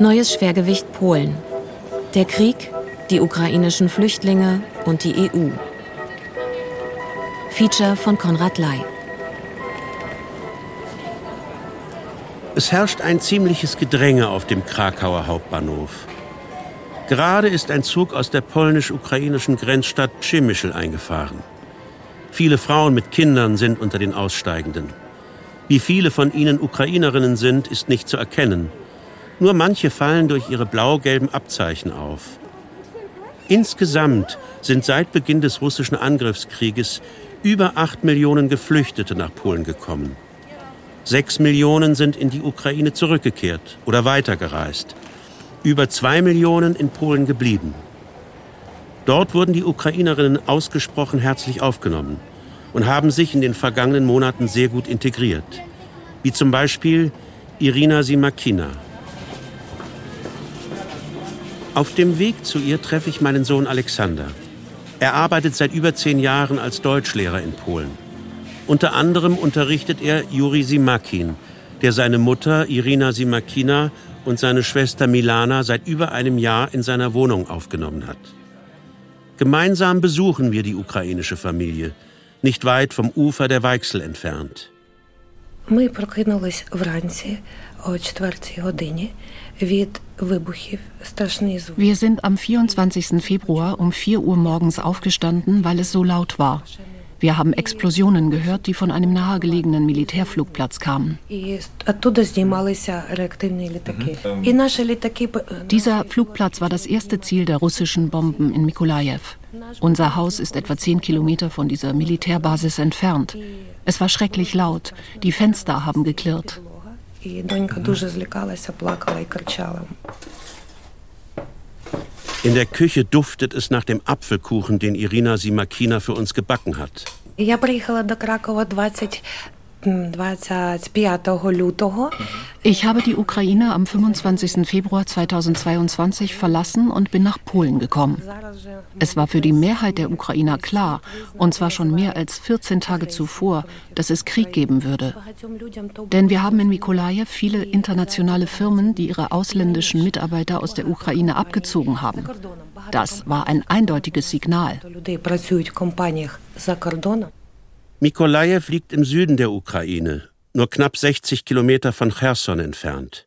Neues Schwergewicht Polen. Der Krieg, die ukrainischen Flüchtlinge und die EU. Feature von Konrad Ley. Es herrscht ein ziemliches Gedränge auf dem Krakauer Hauptbahnhof. Gerade ist ein Zug aus der polnisch-ukrainischen Grenzstadt Przemyśl eingefahren. Viele Frauen mit Kindern sind unter den Aussteigenden. Wie viele von ihnen Ukrainerinnen sind, ist nicht zu erkennen. Nur manche fallen durch ihre blau-gelben Abzeichen auf. Insgesamt sind seit Beginn des russischen Angriffskrieges über acht Millionen Geflüchtete nach Polen gekommen. Sechs Millionen sind in die Ukraine zurückgekehrt oder weitergereist. Über zwei Millionen in Polen geblieben. Dort wurden die Ukrainerinnen ausgesprochen herzlich aufgenommen und haben sich in den vergangenen Monaten sehr gut integriert. Wie zum Beispiel Irina Simakina. Auf dem Weg zu ihr treffe ich meinen Sohn Alexander. Er arbeitet seit über zehn Jahren als Deutschlehrer in Polen. Unter anderem unterrichtet er Juri Simakin, der seine Mutter Irina Simakina und seine Schwester Milana seit über einem Jahr in seiner Wohnung aufgenommen hat. Gemeinsam besuchen wir die ukrainische Familie – nicht weit vom Ufer der Weichsel entfernt. Wir sind am 24. Februar um 4 Uhr morgens aufgestanden, weil es so laut war. Wir haben Explosionen gehört, die von einem nahegelegenen Militärflugplatz kamen. Dieser Flugplatz war das erste Ziel der russischen Bomben in Mikolajew. Unser Haus ist etwa zehn Kilometer von dieser Militärbasis entfernt. Es war schrecklich laut. Die Fenster haben geklirrt In der Küche duftet es nach dem Apfelkuchen, den Irina Simakina für uns gebacken hat. Я приїхала до Кракова 20 ich habe die Ukraine am 25. Februar 2022 verlassen und bin nach Polen gekommen. Es war für die Mehrheit der Ukrainer klar, und zwar schon mehr als 14 Tage zuvor, dass es Krieg geben würde. Denn wir haben in Mikolajew viele internationale Firmen, die ihre ausländischen Mitarbeiter aus der Ukraine abgezogen haben. Das war ein eindeutiges Signal. Mikolajew liegt im Süden der Ukraine, nur knapp 60 Kilometer von Cherson entfernt.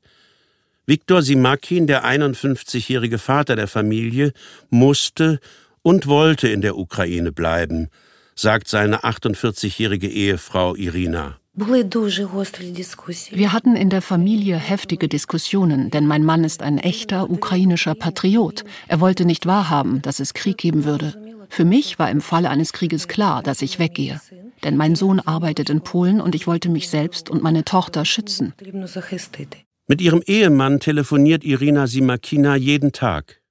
Viktor Simakin, der 51-jährige Vater der Familie, musste und wollte in der Ukraine bleiben, sagt seine 48-jährige Ehefrau Irina. Wir hatten in der Familie heftige Diskussionen, denn mein Mann ist ein echter ukrainischer Patriot. Er wollte nicht wahrhaben, dass es Krieg geben würde. Für mich war im Falle eines Krieges klar, dass ich weggehe denn mein Sohn arbeitet in Polen und ich wollte mich selbst und meine Tochter schützen. Mit ihrem Ehemann telefoniert Irina Simakina jeden Tag.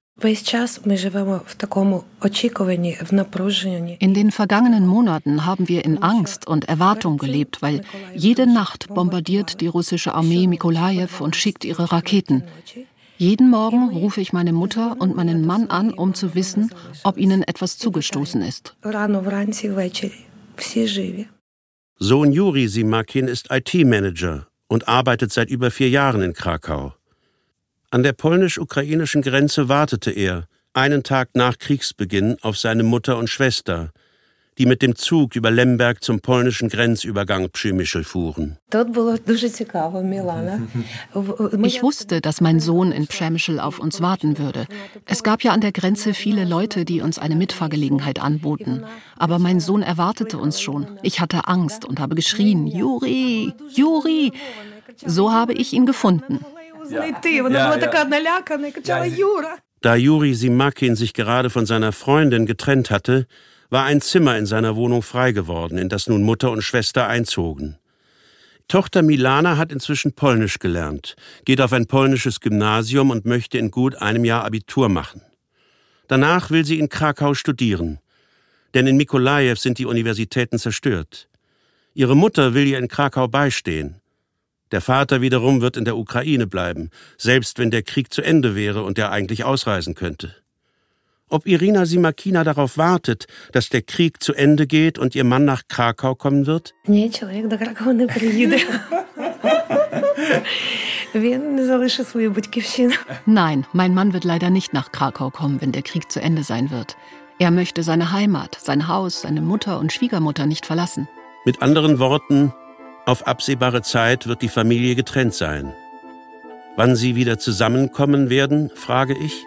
In den vergangenen Monaten haben wir in Angst und Erwartung gelebt, weil jede Nacht bombardiert die russische Armee Mikolajew und schickt ihre Raketen. Jeden Morgen rufe ich meine Mutter und meinen Mann an, um zu wissen, ob ihnen etwas zugestoßen ist. Sohn Juri Simakin ist IT-Manager und arbeitet seit über vier Jahren in Krakau. An der polnisch-ukrainischen Grenze wartete er, einen Tag nach Kriegsbeginn, auf seine Mutter und Schwester, die mit dem Zug über Lemberg zum polnischen Grenzübergang Przemyśl fuhren. Ich wusste, dass mein Sohn in Przemyśl auf uns warten würde. Es gab ja an der Grenze viele Leute, die uns eine Mitfahrgelegenheit anboten. Aber mein Sohn erwartete uns schon. Ich hatte Angst und habe geschrien, Juri, Juri. So habe ich ihn gefunden. Da Juri Simakin sich gerade von seiner Freundin getrennt hatte, war ein Zimmer in seiner Wohnung frei geworden, in das nun Mutter und Schwester einzogen. Tochter Milana hat inzwischen Polnisch gelernt, geht auf ein polnisches Gymnasium und möchte in gut einem Jahr Abitur machen. Danach will sie in Krakau studieren, denn in Mikolajew sind die Universitäten zerstört. Ihre Mutter will ihr in Krakau beistehen. Der Vater wiederum wird in der Ukraine bleiben, selbst wenn der Krieg zu Ende wäre und er eigentlich ausreisen könnte ob Irina Simakina darauf wartet, dass der Krieg zu Ende geht und ihr Mann nach Krakau kommen wird? Nein, mein Mann wird leider nicht nach Krakau kommen, wenn der Krieg zu Ende sein wird. Er möchte seine Heimat, sein Haus, seine Mutter und Schwiegermutter nicht verlassen. Mit anderen Worten, auf absehbare Zeit wird die Familie getrennt sein. Wann sie wieder zusammenkommen werden, frage ich.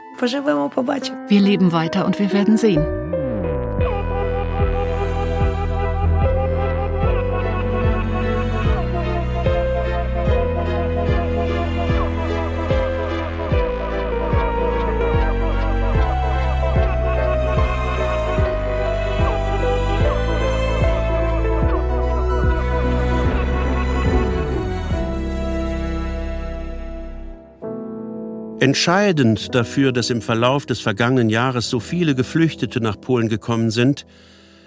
Wir leben weiter und wir werden sehen. Entscheidend dafür, dass im Verlauf des vergangenen Jahres so viele Geflüchtete nach Polen gekommen sind,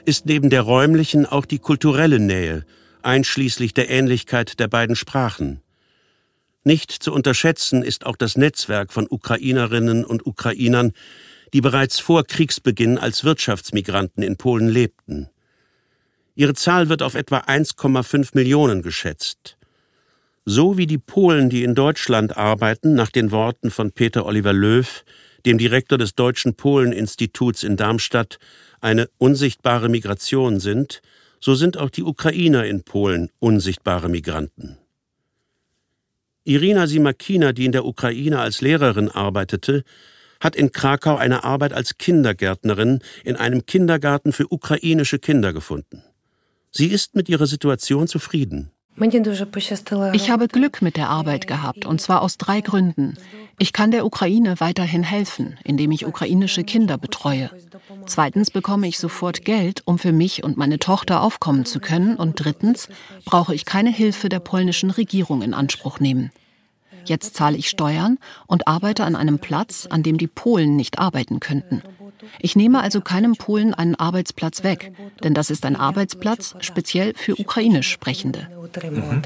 ist neben der räumlichen auch die kulturelle Nähe, einschließlich der Ähnlichkeit der beiden Sprachen. Nicht zu unterschätzen ist auch das Netzwerk von Ukrainerinnen und Ukrainern, die bereits vor Kriegsbeginn als Wirtschaftsmigranten in Polen lebten. Ihre Zahl wird auf etwa 1,5 Millionen geschätzt so wie die Polen, die in Deutschland arbeiten, nach den Worten von Peter Oliver Löw, dem Direktor des Deutschen Polen-Instituts in Darmstadt, eine unsichtbare Migration sind, so sind auch die Ukrainer in Polen unsichtbare Migranten. Irina Simakina, die in der Ukraine als Lehrerin arbeitete, hat in Krakau eine Arbeit als Kindergärtnerin in einem Kindergarten für ukrainische Kinder gefunden. Sie ist mit ihrer Situation zufrieden. Ich habe Glück mit der Arbeit gehabt, und zwar aus drei Gründen. Ich kann der Ukraine weiterhin helfen, indem ich ukrainische Kinder betreue. Zweitens bekomme ich sofort Geld, um für mich und meine Tochter aufkommen zu können. Und drittens brauche ich keine Hilfe der polnischen Regierung in Anspruch nehmen. Jetzt zahle ich Steuern und arbeite an einem Platz, an dem die Polen nicht arbeiten könnten. Ich nehme also keinem Polen einen Arbeitsplatz weg, denn das ist ein Arbeitsplatz speziell für ukrainisch Sprechende. Mhm.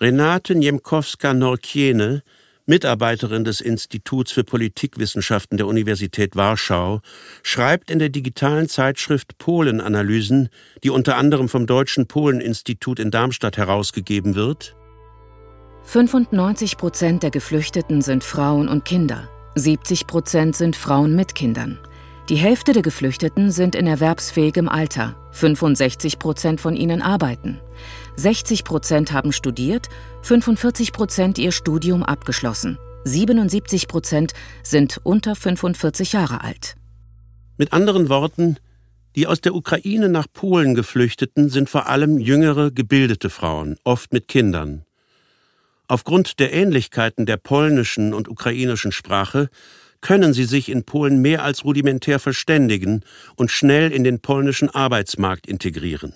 Renate Niemkowska-Norkiene, Mitarbeiterin des Instituts für Politikwissenschaften der Universität Warschau, schreibt in der digitalen Zeitschrift Polenanalysen, die unter anderem vom Deutschen Poleninstitut in Darmstadt herausgegeben wird. 95 Prozent der Geflüchteten sind Frauen und Kinder. 70 Prozent sind Frauen mit Kindern. Die Hälfte der Geflüchteten sind in erwerbsfähigem Alter. 65 Prozent von ihnen arbeiten. 60 Prozent haben studiert, 45 Prozent ihr Studium abgeschlossen. 77 Prozent sind unter 45 Jahre alt. Mit anderen Worten, die aus der Ukraine nach Polen geflüchteten sind vor allem jüngere, gebildete Frauen, oft mit Kindern. Aufgrund der Ähnlichkeiten der polnischen und ukrainischen Sprache können sie sich in Polen mehr als rudimentär verständigen und schnell in den polnischen Arbeitsmarkt integrieren.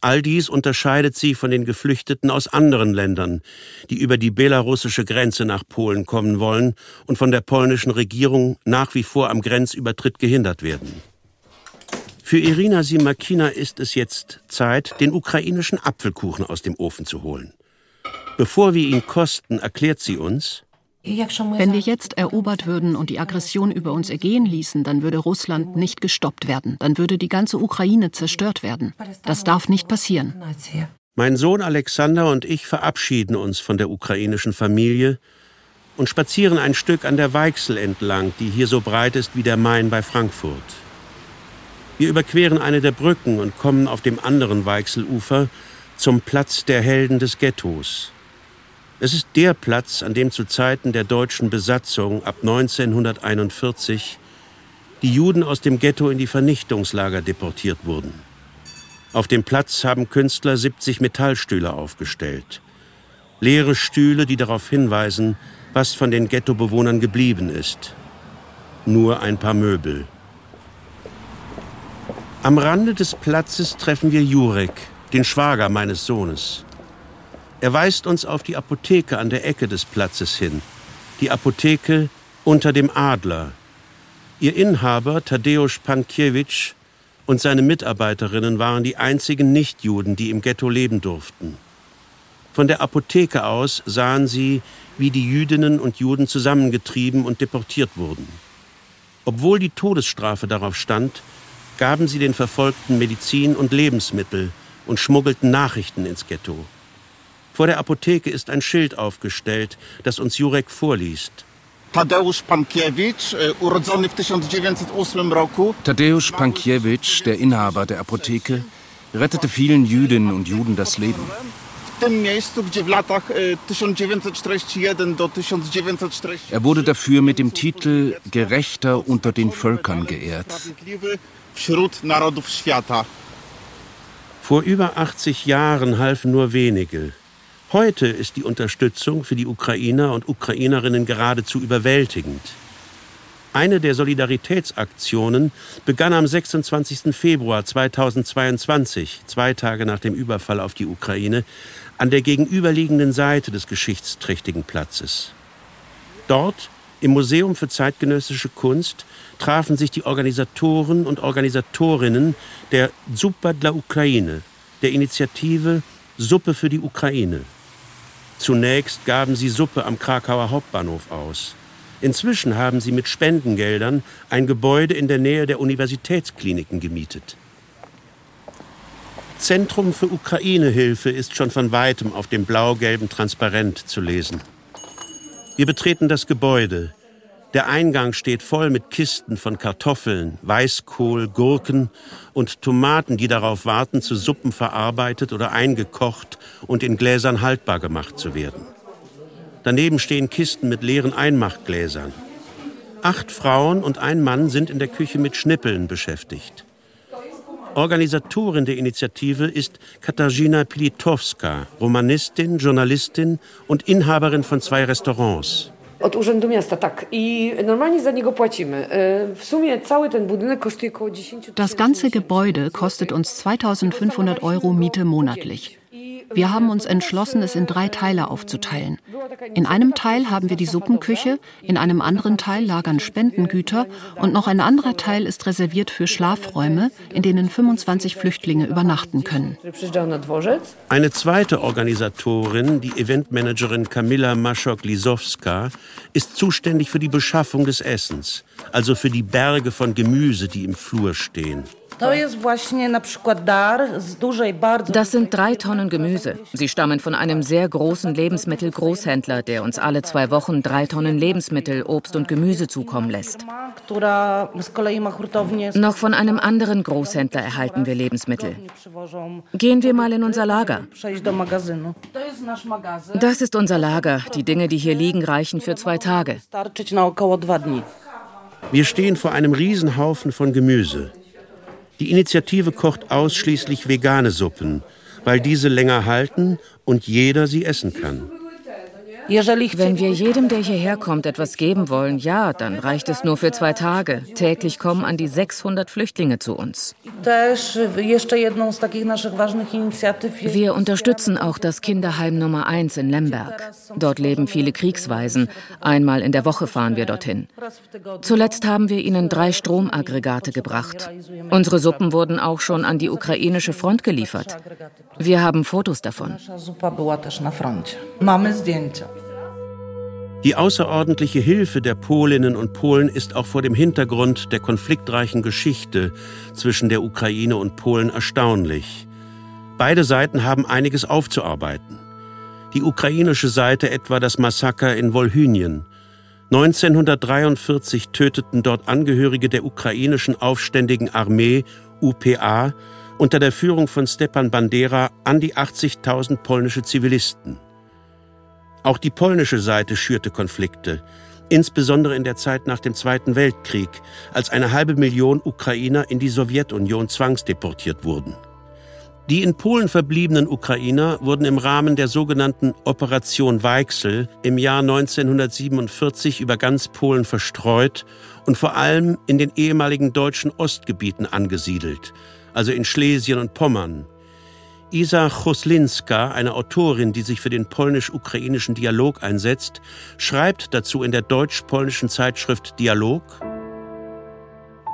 All dies unterscheidet sie von den Geflüchteten aus anderen Ländern, die über die belarussische Grenze nach Polen kommen wollen und von der polnischen Regierung nach wie vor am Grenzübertritt gehindert werden. Für Irina Simakina ist es jetzt Zeit, den ukrainischen Apfelkuchen aus dem Ofen zu holen. Bevor wir ihn kosten, erklärt sie uns, wenn wir jetzt erobert würden und die Aggression über uns ergehen ließen, dann würde Russland nicht gestoppt werden. Dann würde die ganze Ukraine zerstört werden. Das darf nicht passieren. Mein Sohn Alexander und ich verabschieden uns von der ukrainischen Familie und spazieren ein Stück an der Weichsel entlang, die hier so breit ist wie der Main bei Frankfurt. Wir überqueren eine der Brücken und kommen auf dem anderen Weichselufer zum Platz der Helden des Ghettos. Es ist der Platz, an dem zu Zeiten der deutschen Besatzung ab 1941 die Juden aus dem Ghetto in die Vernichtungslager deportiert wurden. Auf dem Platz haben Künstler 70 Metallstühle aufgestellt. Leere Stühle, die darauf hinweisen, was von den Ghettobewohnern geblieben ist. Nur ein paar Möbel. Am Rande des Platzes treffen wir Jurek, den Schwager meines Sohnes. Er weist uns auf die Apotheke an der Ecke des Platzes hin. Die Apotheke unter dem Adler. Ihr Inhaber, Tadeusz Pankiewicz, und seine Mitarbeiterinnen waren die einzigen Nichtjuden, die im Ghetto leben durften. Von der Apotheke aus sahen sie, wie die Jüdinnen und Juden zusammengetrieben und deportiert wurden. Obwohl die Todesstrafe darauf stand, gaben sie den Verfolgten Medizin und Lebensmittel und schmuggelten Nachrichten ins Ghetto. Vor der Apotheke ist ein Schild aufgestellt, das uns Jurek vorliest. Tadeusz Pankiewicz, e, urodzony w 1908 roku. Tadeusz Pankiewicz, der Inhaber der Apotheke, rettete vielen Jüdinnen und Juden das Leben. Er wurde dafür mit dem Titel Gerechter unter den Völkern geehrt. Vor über 80 Jahren halfen nur wenige. Heute ist die Unterstützung für die Ukrainer und Ukrainerinnen geradezu überwältigend. Eine der Solidaritätsaktionen begann am 26. Februar 2022, zwei Tage nach dem Überfall auf die Ukraine, an der gegenüberliegenden Seite des geschichtsträchtigen Platzes. Dort, im Museum für zeitgenössische Kunst, trafen sich die Organisatoren und Organisatorinnen der Zupa dla Ukraine, der Initiative Suppe für die Ukraine. Zunächst gaben sie Suppe am Krakauer Hauptbahnhof aus. Inzwischen haben sie mit Spendengeldern ein Gebäude in der Nähe der Universitätskliniken gemietet. Zentrum für Ukraine-Hilfe ist schon von weitem auf dem blau-gelben Transparent zu lesen. Wir betreten das Gebäude. Der Eingang steht voll mit Kisten von Kartoffeln, Weißkohl, Gurken und Tomaten, die darauf warten, zu Suppen verarbeitet oder eingekocht und in Gläsern haltbar gemacht zu werden. Daneben stehen Kisten mit leeren Einmachgläsern. Acht Frauen und ein Mann sind in der Küche mit Schnippeln beschäftigt. Organisatorin der Initiative ist Katarzyna Pilitowska, Romanistin, Journalistin und Inhaberin von zwei Restaurants. Od Urzędu Miasta, tak. I normalnie za niego płacimy. W sumie cały ten budynek kosztuje około 10 Das ganze Gebäude kostet uns 2500 Euro Miete monatlich. Wir haben uns entschlossen, es in drei Teile aufzuteilen. In einem Teil haben wir die Suppenküche, in einem anderen Teil lagern Spendengüter und noch ein anderer Teil ist reserviert für Schlafräume, in denen 25 Flüchtlinge übernachten können. Eine zweite Organisatorin, die Eventmanagerin Kamila Maschok-Lisowska, ist zuständig für die Beschaffung des Essens, also für die Berge von Gemüse, die im Flur stehen. Das sind drei Tonnen Gemüse. Sie stammen von einem sehr großen Lebensmittelgroßhändler, der uns alle zwei Wochen drei Tonnen Lebensmittel, Obst und Gemüse zukommen lässt. Noch von einem anderen Großhändler erhalten wir Lebensmittel. Gehen wir mal in unser Lager. Das ist unser Lager. Die Dinge, die hier liegen, reichen für zwei Tage. Wir stehen vor einem Riesenhaufen von Gemüse. Die Initiative kocht ausschließlich vegane Suppen, weil diese länger halten und jeder sie essen kann. Wenn wir jedem, der hierher kommt, etwas geben wollen, ja, dann reicht es nur für zwei Tage. Täglich kommen an die 600 Flüchtlinge zu uns. Wir unterstützen auch das Kinderheim Nummer 1 in Lemberg. Dort leben viele Kriegsweisen. Einmal in der Woche fahren wir dorthin. Zuletzt haben wir ihnen drei Stromaggregate gebracht. Unsere Suppen wurden auch schon an die ukrainische Front geliefert. Wir haben Fotos davon. Die außerordentliche Hilfe der Polinnen und Polen ist auch vor dem Hintergrund der konfliktreichen Geschichte zwischen der Ukraine und Polen erstaunlich. Beide Seiten haben einiges aufzuarbeiten. Die ukrainische Seite etwa das Massaker in Wolhynien. 1943 töteten dort Angehörige der ukrainischen aufständigen Armee UPA unter der Führung von Stepan Bandera an die 80.000 polnische Zivilisten. Auch die polnische Seite schürte Konflikte, insbesondere in der Zeit nach dem Zweiten Weltkrieg, als eine halbe Million Ukrainer in die Sowjetunion zwangsdeportiert wurden. Die in Polen verbliebenen Ukrainer wurden im Rahmen der sogenannten Operation Weichsel im Jahr 1947 über ganz Polen verstreut und vor allem in den ehemaligen deutschen Ostgebieten angesiedelt, also in Schlesien und Pommern, Isa Choslinska, eine Autorin, die sich für den polnisch-ukrainischen Dialog einsetzt, schreibt dazu in der deutsch-polnischen Zeitschrift Dialog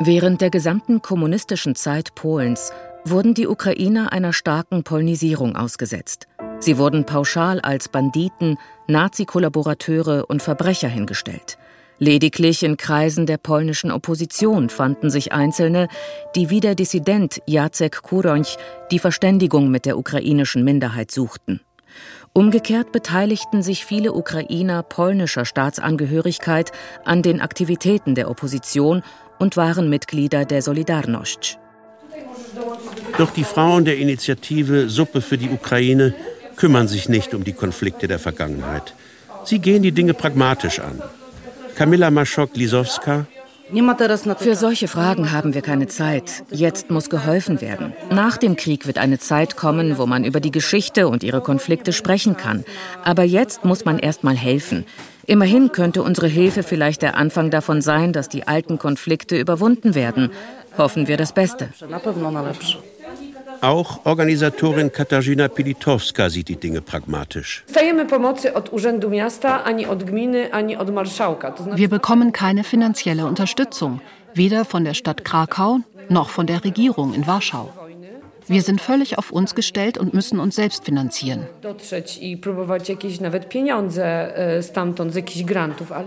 Während der gesamten kommunistischen Zeit Polens wurden die Ukrainer einer starken Polnisierung ausgesetzt. Sie wurden pauschal als Banditen, Nazi-Kollaborateure und Verbrecher hingestellt. Lediglich in Kreisen der polnischen Opposition fanden sich Einzelne, die wie der Dissident Jacek Kuronch die Verständigung mit der ukrainischen Minderheit suchten. Umgekehrt beteiligten sich viele Ukrainer polnischer Staatsangehörigkeit an den Aktivitäten der Opposition und waren Mitglieder der Solidarność. Doch die Frauen der Initiative Suppe für die Ukraine kümmern sich nicht um die Konflikte der Vergangenheit. Sie gehen die Dinge pragmatisch an. Kamila Maschok-Lisowska für solche Fragen haben wir keine Zeit. Jetzt muss geholfen werden. Nach dem Krieg wird eine Zeit kommen, wo man über die Geschichte und ihre Konflikte sprechen kann. Aber jetzt muss man erst mal helfen. Immerhin könnte unsere Hilfe vielleicht der Anfang davon sein, dass die alten Konflikte überwunden werden. Hoffen wir das Beste. Auch Organisatorin Katarzyna Pilitowska sieht die Dinge pragmatisch. Wir bekommen keine finanzielle Unterstützung, weder von der Stadt Krakau noch von der Regierung in Warschau. Wir sind völlig auf uns gestellt und müssen uns selbst finanzieren.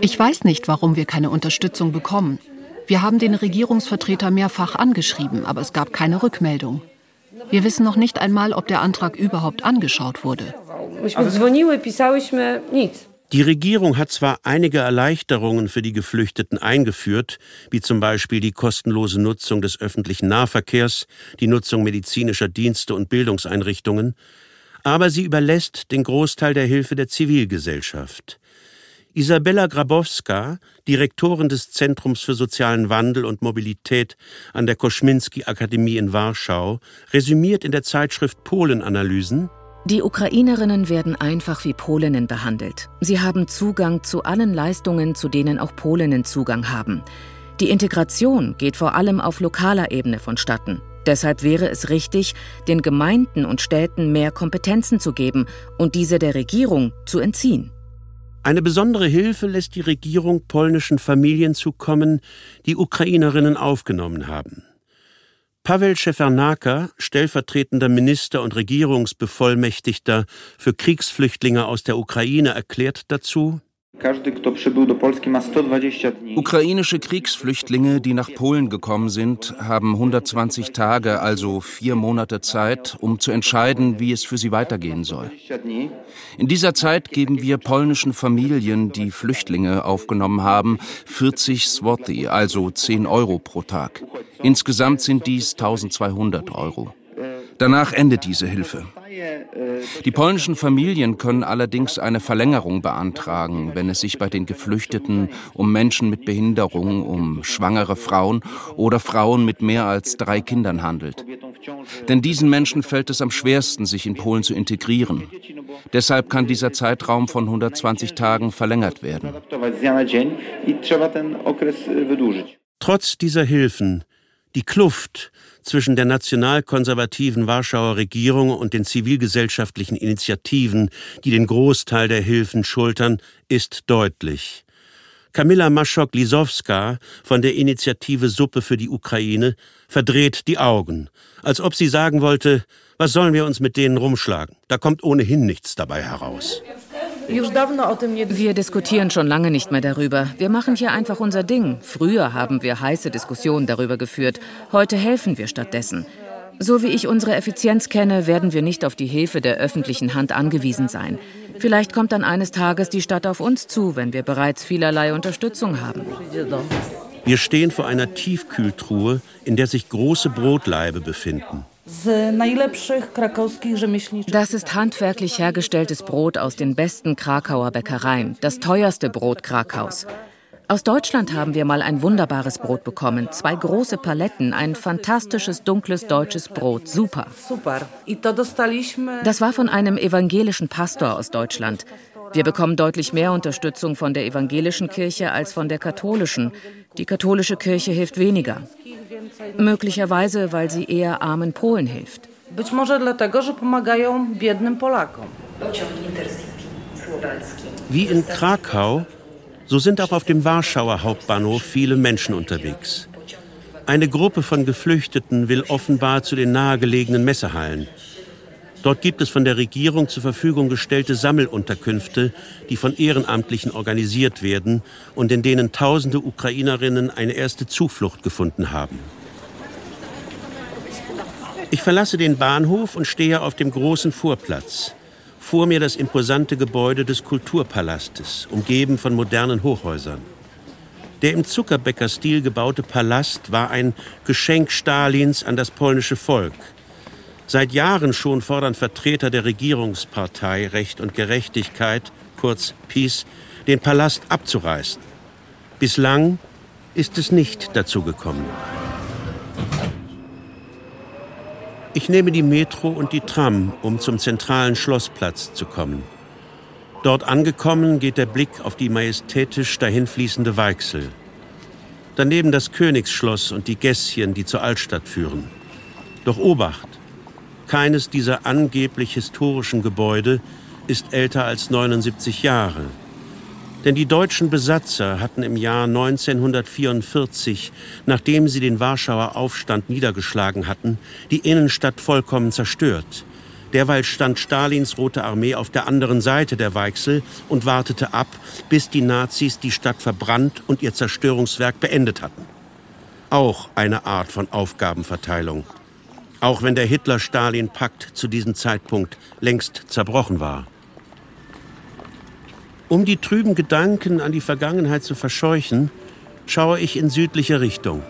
Ich weiß nicht, warum wir keine Unterstützung bekommen. Wir haben den Regierungsvertreter mehrfach angeschrieben, aber es gab keine Rückmeldung. Wir wissen noch nicht einmal, ob der Antrag überhaupt angeschaut wurde. Die Regierung hat zwar einige Erleichterungen für die Geflüchteten eingeführt, wie zum Beispiel die kostenlose Nutzung des öffentlichen Nahverkehrs, die Nutzung medizinischer Dienste und Bildungseinrichtungen, aber sie überlässt den Großteil der Hilfe der Zivilgesellschaft. Isabella Grabowska, Direktorin des Zentrums für sozialen Wandel und Mobilität an der Koschminski-Akademie in Warschau, resümiert in der Zeitschrift Polen-Analysen, die Ukrainerinnen werden einfach wie Polinnen behandelt. Sie haben Zugang zu allen Leistungen, zu denen auch Polinnen Zugang haben. Die Integration geht vor allem auf lokaler Ebene vonstatten. Deshalb wäre es richtig, den Gemeinden und Städten mehr Kompetenzen zu geben und diese der Regierung zu entziehen. Eine besondere Hilfe lässt die Regierung polnischen Familien zukommen, die Ukrainerinnen aufgenommen haben. Pavel Schefernaka, stellvertretender Minister und Regierungsbevollmächtigter für Kriegsflüchtlinge aus der Ukraine, erklärt dazu Ukrainische Kriegsflüchtlinge, die nach Polen gekommen sind, haben 120 Tage, also vier Monate Zeit, um zu entscheiden, wie es für sie weitergehen soll. In dieser Zeit geben wir polnischen Familien, die Flüchtlinge aufgenommen haben, 40 Zloty, also 10 Euro pro Tag. Insgesamt sind dies 1200 Euro. Danach endet diese Hilfe. Die polnischen Familien können allerdings eine Verlängerung beantragen, wenn es sich bei den Geflüchteten um Menschen mit Behinderung, um schwangere Frauen oder Frauen mit mehr als drei Kindern handelt. Denn diesen Menschen fällt es am schwersten, sich in Polen zu integrieren. Deshalb kann dieser Zeitraum von 120 Tagen verlängert werden. Trotz dieser Hilfen, die Kluft zwischen der nationalkonservativen Warschauer Regierung und den zivilgesellschaftlichen Initiativen, die den Großteil der Hilfen schultern, ist deutlich. Kamila Maschok-Lisowska von der Initiative Suppe für die Ukraine verdreht die Augen, als ob sie sagen wollte, was sollen wir uns mit denen rumschlagen? Da kommt ohnehin nichts dabei heraus. Wir diskutieren schon lange nicht mehr darüber. Wir machen hier einfach unser Ding. Früher haben wir heiße Diskussionen darüber geführt. Heute helfen wir stattdessen. So wie ich unsere Effizienz kenne, werden wir nicht auf die Hilfe der öffentlichen Hand angewiesen sein. Vielleicht kommt dann eines Tages die Stadt auf uns zu, wenn wir bereits vielerlei Unterstützung haben. Wir stehen vor einer Tiefkühltruhe, in der sich große Brotlaibe befinden. Das ist handwerklich hergestelltes Brot aus den besten Krakauer Bäckereien, das teuerste Brot Krakaus. Aus Deutschland haben wir mal ein wunderbares Brot bekommen. Zwei große Paletten, ein fantastisches dunkles deutsches Brot. Super. Das war von einem evangelischen Pastor aus Deutschland. Wir bekommen deutlich mehr Unterstützung von der evangelischen Kirche als von der katholischen. Die katholische Kirche hilft weniger. Möglicherweise, weil sie eher armen Polen hilft. Wie in Krakau, so sind auch auf dem Warschauer Hauptbahnhof viele Menschen unterwegs. Eine Gruppe von Geflüchteten will offenbar zu den nahegelegenen Messehallen. Dort gibt es von der Regierung zur Verfügung gestellte Sammelunterkünfte, die von Ehrenamtlichen organisiert werden und in denen tausende Ukrainerinnen eine erste Zuflucht gefunden haben. Ich verlasse den Bahnhof und stehe auf dem großen Vorplatz. Vor mir das imposante Gebäude des Kulturpalastes, umgeben von modernen Hochhäusern. Der im Zuckerbäcker-Stil gebaute Palast war ein Geschenk Stalins an das polnische Volk. Seit Jahren schon fordern Vertreter der Regierungspartei Recht und Gerechtigkeit, kurz PiS, den Palast abzureißen. Bislang ist es nicht dazu gekommen. Ich nehme die Metro und die Tram, um zum zentralen Schlossplatz zu kommen. Dort angekommen geht der Blick auf die majestätisch dahinfließende Weichsel. Daneben das Königsschloss und die Gässchen, die zur Altstadt führen. Doch Obacht! Keines dieser angeblich historischen Gebäude ist älter als 79 Jahre. Denn die deutschen Besatzer hatten im Jahr 1944, nachdem sie den Warschauer Aufstand niedergeschlagen hatten, die Innenstadt vollkommen zerstört. Derweil stand Stalins Rote Armee auf der anderen Seite der Weichsel und wartete ab, bis die Nazis die Stadt verbrannt und ihr Zerstörungswerk beendet hatten. Auch eine Art von Aufgabenverteilung. Auch wenn der Hitler-Stalin-Pakt zu diesem Zeitpunkt längst zerbrochen war. Um die trüben Gedanken an die Vergangenheit zu verscheuchen, schaue ich in südliche Richtung.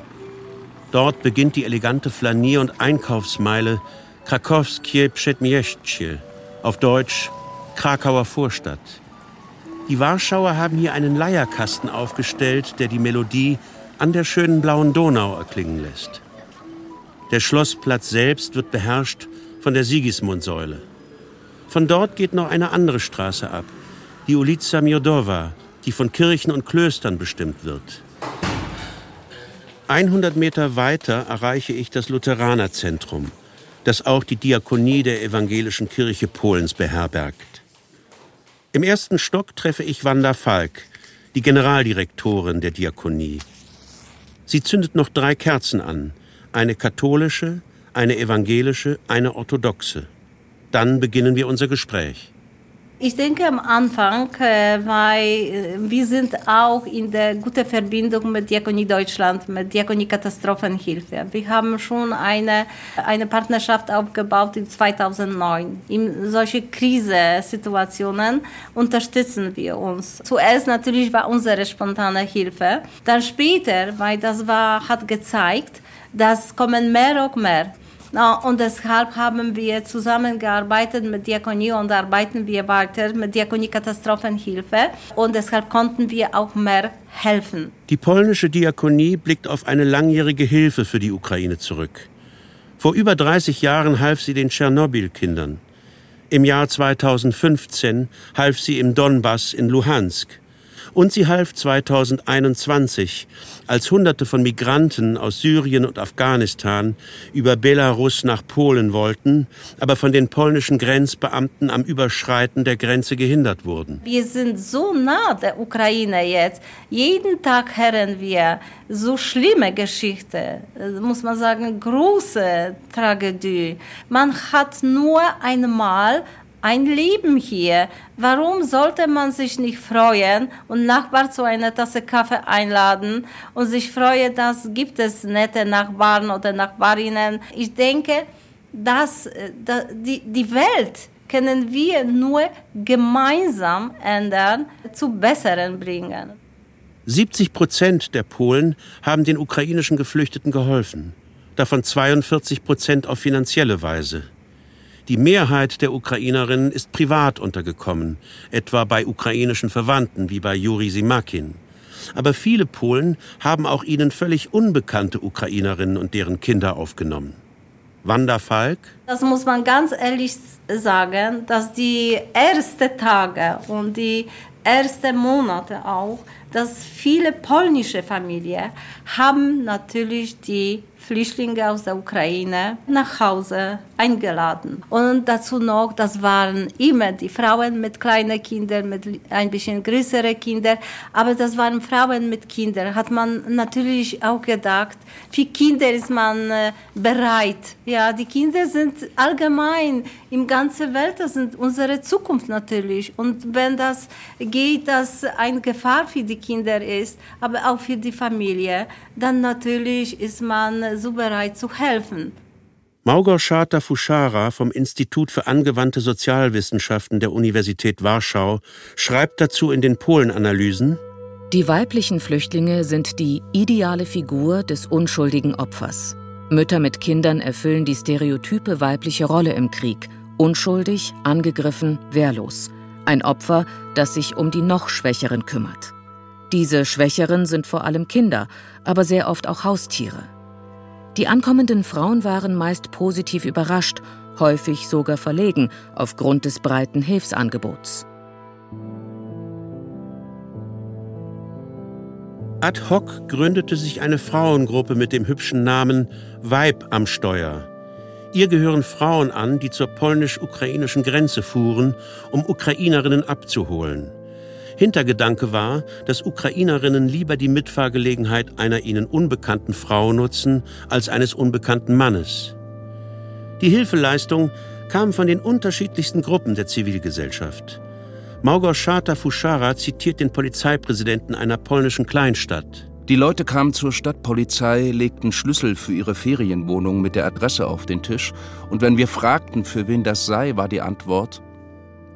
Dort beginnt die elegante Flanier- und Einkaufsmeile Krakowskie Przedmieście, auf Deutsch Krakauer Vorstadt. Die Warschauer haben hier einen Leierkasten aufgestellt, der die Melodie an der schönen blauen Donau erklingen lässt. Der Schlossplatz selbst wird beherrscht von der Sigismundsäule. Von dort geht noch eine andere Straße ab, die Ulica Miodowa, die von Kirchen und Klöstern bestimmt wird. 100 Meter weiter erreiche ich das Lutheranerzentrum, das auch die Diakonie der Evangelischen Kirche Polens beherbergt. Im ersten Stock treffe ich Wanda Falk, die Generaldirektorin der Diakonie. Sie zündet noch drei Kerzen an, eine katholische, eine evangelische, eine orthodoxe. Dann beginnen wir unser Gespräch. Ich denke am Anfang, äh, weil äh, wir sind auch in der guten Verbindung mit Diakonie Deutschland, mit Diakonie Katastrophenhilfe. Wir haben schon eine, eine Partnerschaft aufgebaut in 2009. In solchen Krisensituationen unterstützen wir uns. Zuerst natürlich war unsere spontane Hilfe. Dann später, weil das war, hat gezeigt, dass kommen mehr und mehr und deshalb haben wir zusammengearbeitet mit Diakonie und arbeiten wir weiter mit Diakonie Katastrophenhilfe. Und deshalb konnten wir auch mehr helfen. Die polnische Diakonie blickt auf eine langjährige Hilfe für die Ukraine zurück. Vor über 30 Jahren half sie den Tschernobyl-Kindern. Im Jahr 2015 half sie im Donbass in Luhansk. Und sie half 2021, als Hunderte von Migranten aus Syrien und Afghanistan über Belarus nach Polen wollten, aber von den polnischen Grenzbeamten am Überschreiten der Grenze gehindert wurden. Wir sind so nah der Ukraine jetzt. Jeden Tag hören wir so schlimme Geschichten, muss man sagen, große Tragödie. Man hat nur einmal ein Leben hier. Warum sollte man sich nicht freuen und Nachbar zu einer Tasse Kaffee einladen und sich freuen, dass gibt es nette Nachbarn oder Nachbarinnen? Ich denke, dass, äh, die Welt können wir nur gemeinsam ändern, zu Besseren bringen. 70 Prozent der Polen haben den ukrainischen Geflüchteten geholfen, davon 42 Prozent auf finanzielle Weise. Die Mehrheit der Ukrainerinnen ist privat untergekommen, etwa bei ukrainischen Verwandten wie bei Juri Simakin. Aber viele Polen haben auch ihnen völlig unbekannte Ukrainerinnen und deren Kinder aufgenommen. Wanda Falk? Das muss man ganz ehrlich sagen, dass die ersten Tage und die ersten Monate auch, dass viele polnische Familien haben natürlich die Flüchtlinge aus der Ukraine nach Hause eingeladen. Und dazu noch, das waren immer die Frauen mit kleinen Kindern, mit ein bisschen größeren Kindern, aber das waren Frauen mit Kindern. Hat man natürlich auch gedacht, für Kinder ist man äh, bereit. Ja, die Kinder sind allgemein im ganzen Welt, das sind unsere Zukunft natürlich. Und wenn das geht, dass eine Gefahr für die Kinder ist, aber auch für die Familie, dann natürlich ist man so bereit zu helfen. Małgorzata Fuschara vom Institut für angewandte Sozialwissenschaften der Universität Warschau schreibt dazu in den Polenanalysen, die weiblichen Flüchtlinge sind die ideale Figur des unschuldigen Opfers. Mütter mit Kindern erfüllen die stereotype weibliche Rolle im Krieg, unschuldig, angegriffen, wehrlos. Ein Opfer, das sich um die noch Schwächeren kümmert. Diese Schwächeren sind vor allem Kinder, aber sehr oft auch Haustiere. Die ankommenden Frauen waren meist positiv überrascht, häufig sogar verlegen aufgrund des breiten Hilfsangebots. Ad hoc gründete sich eine Frauengruppe mit dem hübschen Namen Weib am Steuer. Ihr gehören Frauen an, die zur polnisch-ukrainischen Grenze fuhren, um Ukrainerinnen abzuholen. Hintergedanke war, dass Ukrainerinnen lieber die Mitfahrgelegenheit einer ihnen unbekannten Frau nutzen als eines unbekannten Mannes. Die Hilfeleistung kam von den unterschiedlichsten Gruppen der Zivilgesellschaft. Małgorzata Fuschara zitiert den Polizeipräsidenten einer polnischen Kleinstadt. Die Leute kamen zur Stadtpolizei, legten Schlüssel für ihre Ferienwohnung mit der Adresse auf den Tisch, und wenn wir fragten, für wen das sei, war die Antwort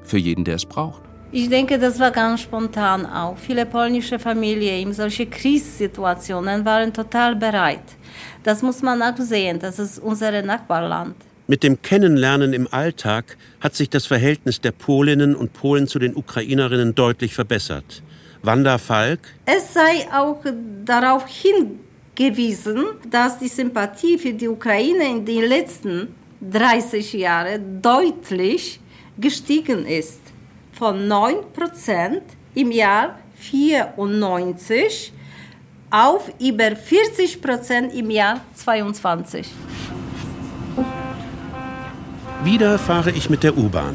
für jeden, der es braucht. Ich denke, das war ganz spontan auch. Viele polnische Familien in solche Krisensituationen waren total bereit. Das muss man auch sehen, das ist unser Nachbarland. Mit dem Kennenlernen im Alltag hat sich das Verhältnis der Polinnen und Polen zu den Ukrainerinnen deutlich verbessert. Wanda Falk. Es sei auch darauf hingewiesen, dass die Sympathie für die Ukraine in den letzten 30 Jahren deutlich gestiegen ist. Von 9% im Jahr 94 auf über 40% im Jahr 22. Wieder fahre ich mit der U-Bahn.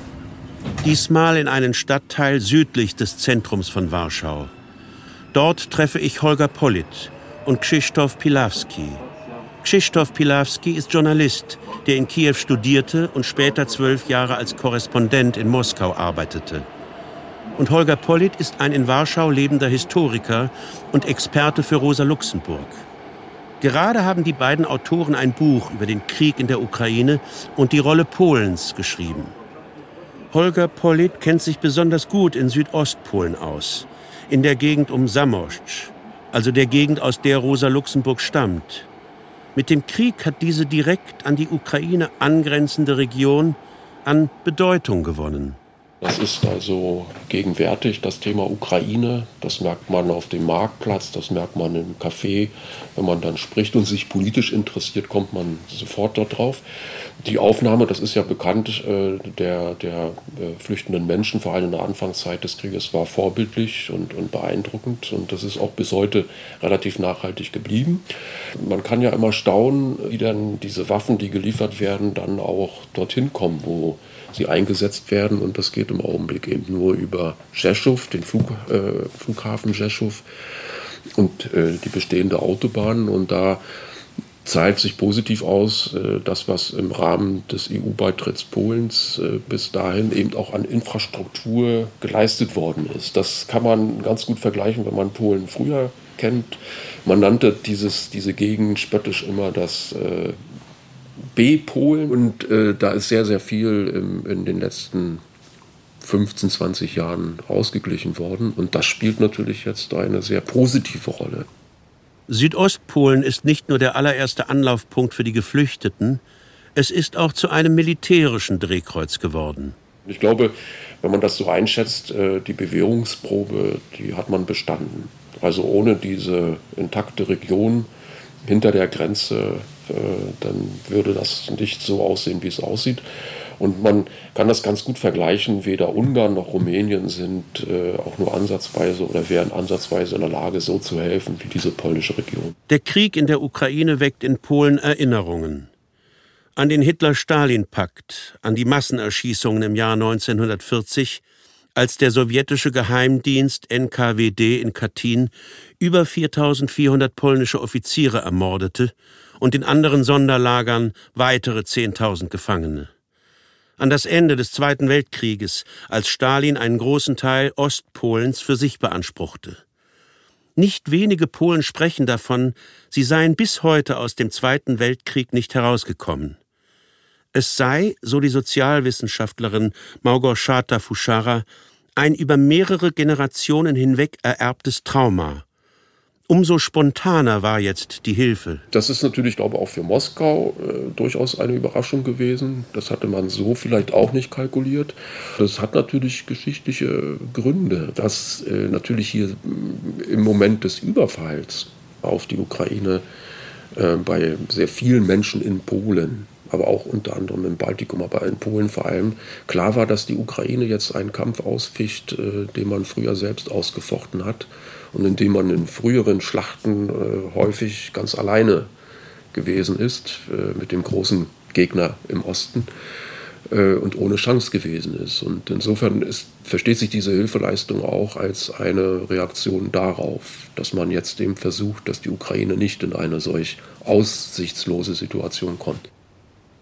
Diesmal in einen Stadtteil südlich des Zentrums von Warschau. Dort treffe ich Holger Polit und Krzysztof Pilawski. Krzysztof Pilawski ist Journalist, der in Kiew studierte und später zwölf Jahre als Korrespondent in Moskau arbeitete. Und Holger Polit ist ein in Warschau lebender Historiker und Experte für Rosa Luxemburg. Gerade haben die beiden Autoren ein Buch über den Krieg in der Ukraine und die Rolle Polens geschrieben. Holger Polit kennt sich besonders gut in Südostpolen aus, in der Gegend um Samoszcz, also der Gegend, aus der Rosa Luxemburg stammt. Mit dem Krieg hat diese direkt an die Ukraine angrenzende Region an Bedeutung gewonnen. Das ist also gegenwärtig das Thema Ukraine. Das merkt man auf dem Marktplatz, das merkt man im Café. Wenn man dann spricht und sich politisch interessiert, kommt man sofort dort drauf. Die Aufnahme, das ist ja bekannt, äh, der, der äh, flüchtenden Menschen, vor allem in der Anfangszeit des Krieges, war vorbildlich und, und beeindruckend. Und das ist auch bis heute relativ nachhaltig geblieben. Man kann ja immer staunen, wie dann diese Waffen, die geliefert werden, dann auch dorthin kommen, wo sie eingesetzt werden. Und das geht im Augenblick eben nur über Rzeszow, den Flug, äh, Flughafen Rzeszow und äh, die bestehende Autobahn. Und da zahlt sich positiv aus, äh, das, was im Rahmen des EU-Beitritts Polens äh, bis dahin eben auch an Infrastruktur geleistet worden ist. Das kann man ganz gut vergleichen, wenn man Polen früher kennt. Man nannte dieses, diese Gegend spöttisch immer das äh, B-Polen und äh, da ist sehr, sehr viel im, in den letzten 15, 20 Jahren ausgeglichen worden und das spielt natürlich jetzt eine sehr positive Rolle. Südostpolen ist nicht nur der allererste Anlaufpunkt für die Geflüchteten, es ist auch zu einem militärischen Drehkreuz geworden. Ich glaube, wenn man das so einschätzt, äh, die Bewährungsprobe, die hat man bestanden. Also ohne diese intakte Region hinter der Grenze, dann würde das nicht so aussehen, wie es aussieht. Und man kann das ganz gut vergleichen. Weder Ungarn noch Rumänien sind äh, auch nur ansatzweise oder wären ansatzweise in der Lage, so zu helfen wie diese polnische Region. Der Krieg in der Ukraine weckt in Polen Erinnerungen. An den Hitler-Stalin-Pakt, an die Massenerschießungen im Jahr 1940, als der sowjetische Geheimdienst NKWD in Katyn über 4400 polnische Offiziere ermordete und in anderen Sonderlagern weitere 10.000 Gefangene an das Ende des Zweiten Weltkrieges, als Stalin einen großen Teil Ostpolens für sich beanspruchte. Nicht wenige Polen sprechen davon, sie seien bis heute aus dem Zweiten Weltkrieg nicht herausgekommen. Es sei, so die Sozialwissenschaftlerin Małgorzata Fuschara, ein über mehrere Generationen hinweg ererbtes Trauma. Umso spontaner war jetzt die Hilfe. Das ist natürlich, glaube ich, auch für Moskau äh, durchaus eine Überraschung gewesen. Das hatte man so vielleicht auch nicht kalkuliert. Das hat natürlich geschichtliche Gründe, dass äh, natürlich hier äh, im Moment des Überfalls auf die Ukraine äh, bei sehr vielen Menschen in Polen aber auch unter anderem im Baltikum, aber in Polen vor allem, klar war, dass die Ukraine jetzt einen Kampf ausficht, äh, den man früher selbst ausgefochten hat und in dem man in früheren Schlachten äh, häufig ganz alleine gewesen ist, äh, mit dem großen Gegner im Osten äh, und ohne Chance gewesen ist. Und insofern ist, versteht sich diese Hilfeleistung auch als eine Reaktion darauf, dass man jetzt eben versucht, dass die Ukraine nicht in eine solch aussichtslose Situation kommt.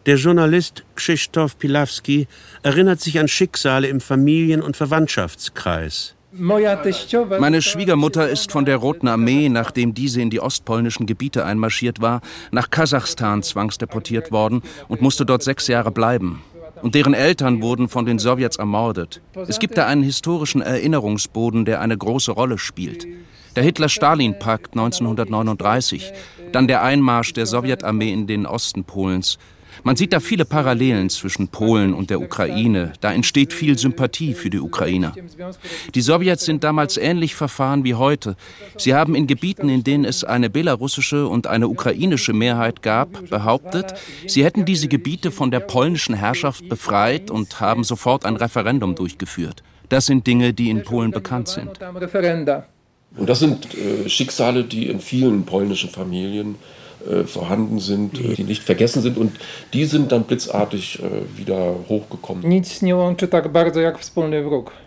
Der Journalist Krzysztof Pilawski erinnert sich an Schicksale im Familien- und Verwandtschaftskreis. Meine Schwiegermutter ist von der Roten Armee, nachdem diese in die ostpolnischen Gebiete einmarschiert war, nach Kasachstan zwangsdeportiert worden und musste dort sechs Jahre bleiben. Und deren Eltern wurden von den Sowjets ermordet. Es gibt da einen historischen Erinnerungsboden, der eine große Rolle spielt. Der Hitler-Stalin-Pakt 1939, dann der Einmarsch der Sowjetarmee in den Osten Polens, man sieht da viele Parallelen zwischen Polen und der Ukraine. Da entsteht viel Sympathie für die Ukrainer. Die Sowjets sind damals ähnlich verfahren wie heute. Sie haben in Gebieten, in denen es eine belarussische und eine ukrainische Mehrheit gab, behauptet, sie hätten diese Gebiete von der polnischen Herrschaft befreit und haben sofort ein Referendum durchgeführt. Das sind Dinge, die in Polen bekannt sind. Und das sind äh, Schicksale, die in vielen polnischen Familien äh, vorhanden sind, äh, die nicht vergessen sind und die sind dann blitzartig äh, wieder hochgekommen.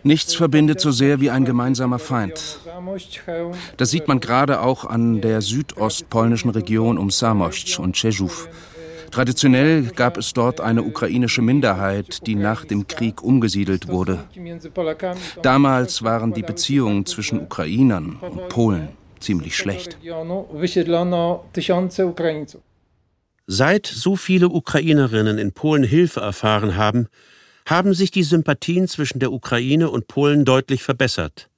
Nichts verbindet so sehr wie ein gemeinsamer Feind. Das sieht man gerade auch an der südostpolnischen Region um Samoszcz und Czeszów. Traditionell gab es dort eine ukrainische Minderheit, die nach dem Krieg umgesiedelt wurde. Damals waren die Beziehungen zwischen Ukrainern und Polen ziemlich schlecht. Seit so viele Ukrainerinnen in Polen Hilfe erfahren haben, haben sich die Sympathien zwischen der Ukraine und Polen deutlich verbessert.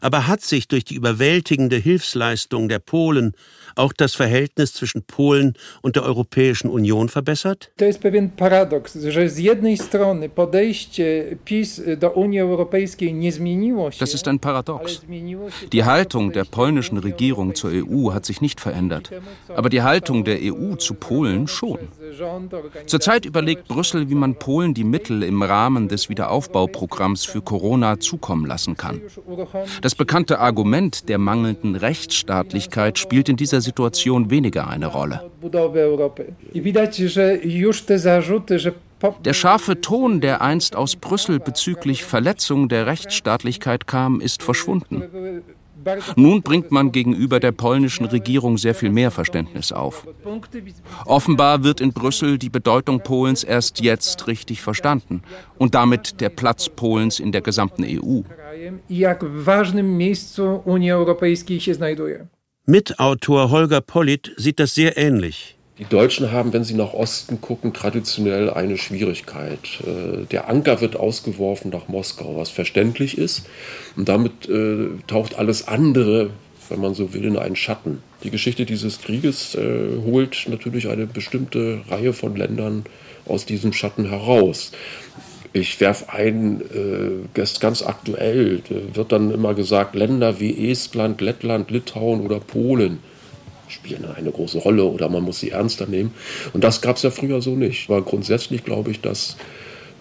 Aber hat sich durch die überwältigende Hilfsleistung der Polen auch das Verhältnis zwischen Polen und der Europäischen Union verbessert? Das ist pewien paradoks, że z jednej strony podejście PiS do Unii Europejskiej nie zmieniło się. Das ist ein Paradox. Die Haltung der polnischen Regierung zur EU hat sich nicht verändert, aber die Haltung der EU zu Polen schon. Zurzeit überlegt Brüssel, wie man Polen die Mittel im Rahmen des Wiederaufbauprogramms für Corona zukommen lassen kann. Das bekannte Argument der mangelnden Rechtsstaatlichkeit spielt in dieser Situation weniger eine Rolle. Der scharfe Ton, der einst aus Brüssel bezüglich Verletzung der Rechtsstaatlichkeit kam, ist verschwunden. Nun bringt man gegenüber der polnischen Regierung sehr viel mehr Verständnis auf. Offenbar wird in Brüssel die Bedeutung Polens erst jetzt richtig verstanden und damit der Platz Polens in der gesamten EU. Mitautor Holger Pollitt sieht das sehr ähnlich. Die Deutschen haben, wenn sie nach Osten gucken, traditionell eine Schwierigkeit. Äh, der Anker wird ausgeworfen nach Moskau, was verständlich ist. Und damit äh, taucht alles andere, wenn man so will, in einen Schatten. Die Geschichte dieses Krieges äh, holt natürlich eine bestimmte Reihe von Ländern aus diesem Schatten heraus. Ich werfe ein, äh, ganz aktuell wird dann immer gesagt, Länder wie Estland, Lettland, Litauen oder Polen spielen eine große Rolle oder man muss sie ernster nehmen. Und das gab es ja früher so nicht. Aber grundsätzlich glaube ich, dass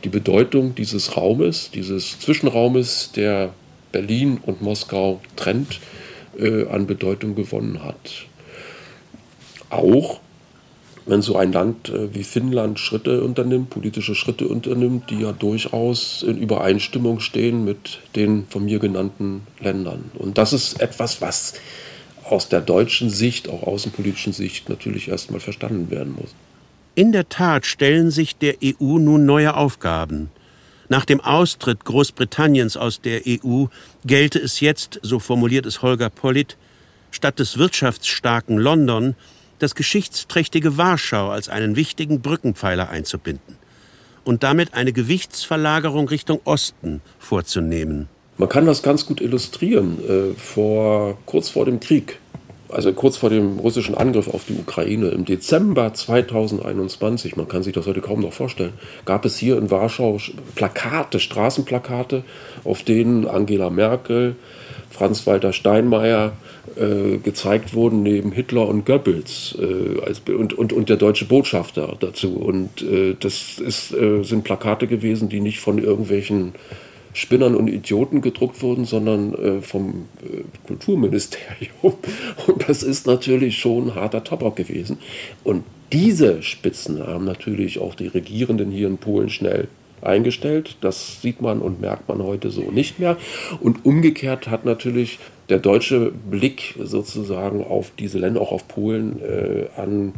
die Bedeutung dieses Raumes, dieses Zwischenraumes, der Berlin und Moskau trennt, äh, an Bedeutung gewonnen hat. Auch wenn so ein Land äh, wie Finnland Schritte unternimmt, politische Schritte unternimmt, die ja durchaus in Übereinstimmung stehen mit den von mir genannten Ländern. Und das ist etwas, was aus der deutschen Sicht, auch außenpolitischen Sicht, natürlich erstmal verstanden werden muss. In der Tat stellen sich der EU nun neue Aufgaben. Nach dem Austritt Großbritanniens aus der EU gelte es jetzt, so formuliert es Holger Pollitt, statt des wirtschaftsstarken London das geschichtsträchtige Warschau als einen wichtigen Brückenpfeiler einzubinden und damit eine Gewichtsverlagerung Richtung Osten vorzunehmen. Man kann das ganz gut illustrieren. Äh, vor, kurz vor dem Krieg, also kurz vor dem russischen Angriff auf die Ukraine, im Dezember 2021, man kann sich das heute kaum noch vorstellen, gab es hier in Warschau Plakate, Straßenplakate, auf denen Angela Merkel, Franz-Walter Steinmeier äh, gezeigt wurden, neben Hitler und Goebbels äh, als, und, und, und der deutsche Botschafter dazu. Und äh, das ist, äh, sind Plakate gewesen, die nicht von irgendwelchen Spinnern und Idioten gedruckt wurden, sondern äh, vom äh, Kulturministerium. Und das ist natürlich schon harter Tabak gewesen. Und diese Spitzen haben natürlich auch die Regierenden hier in Polen schnell eingestellt. Das sieht man und merkt man heute so nicht mehr. Und umgekehrt hat natürlich der deutsche Blick sozusagen auf diese Länder, auch auf Polen, äh, an,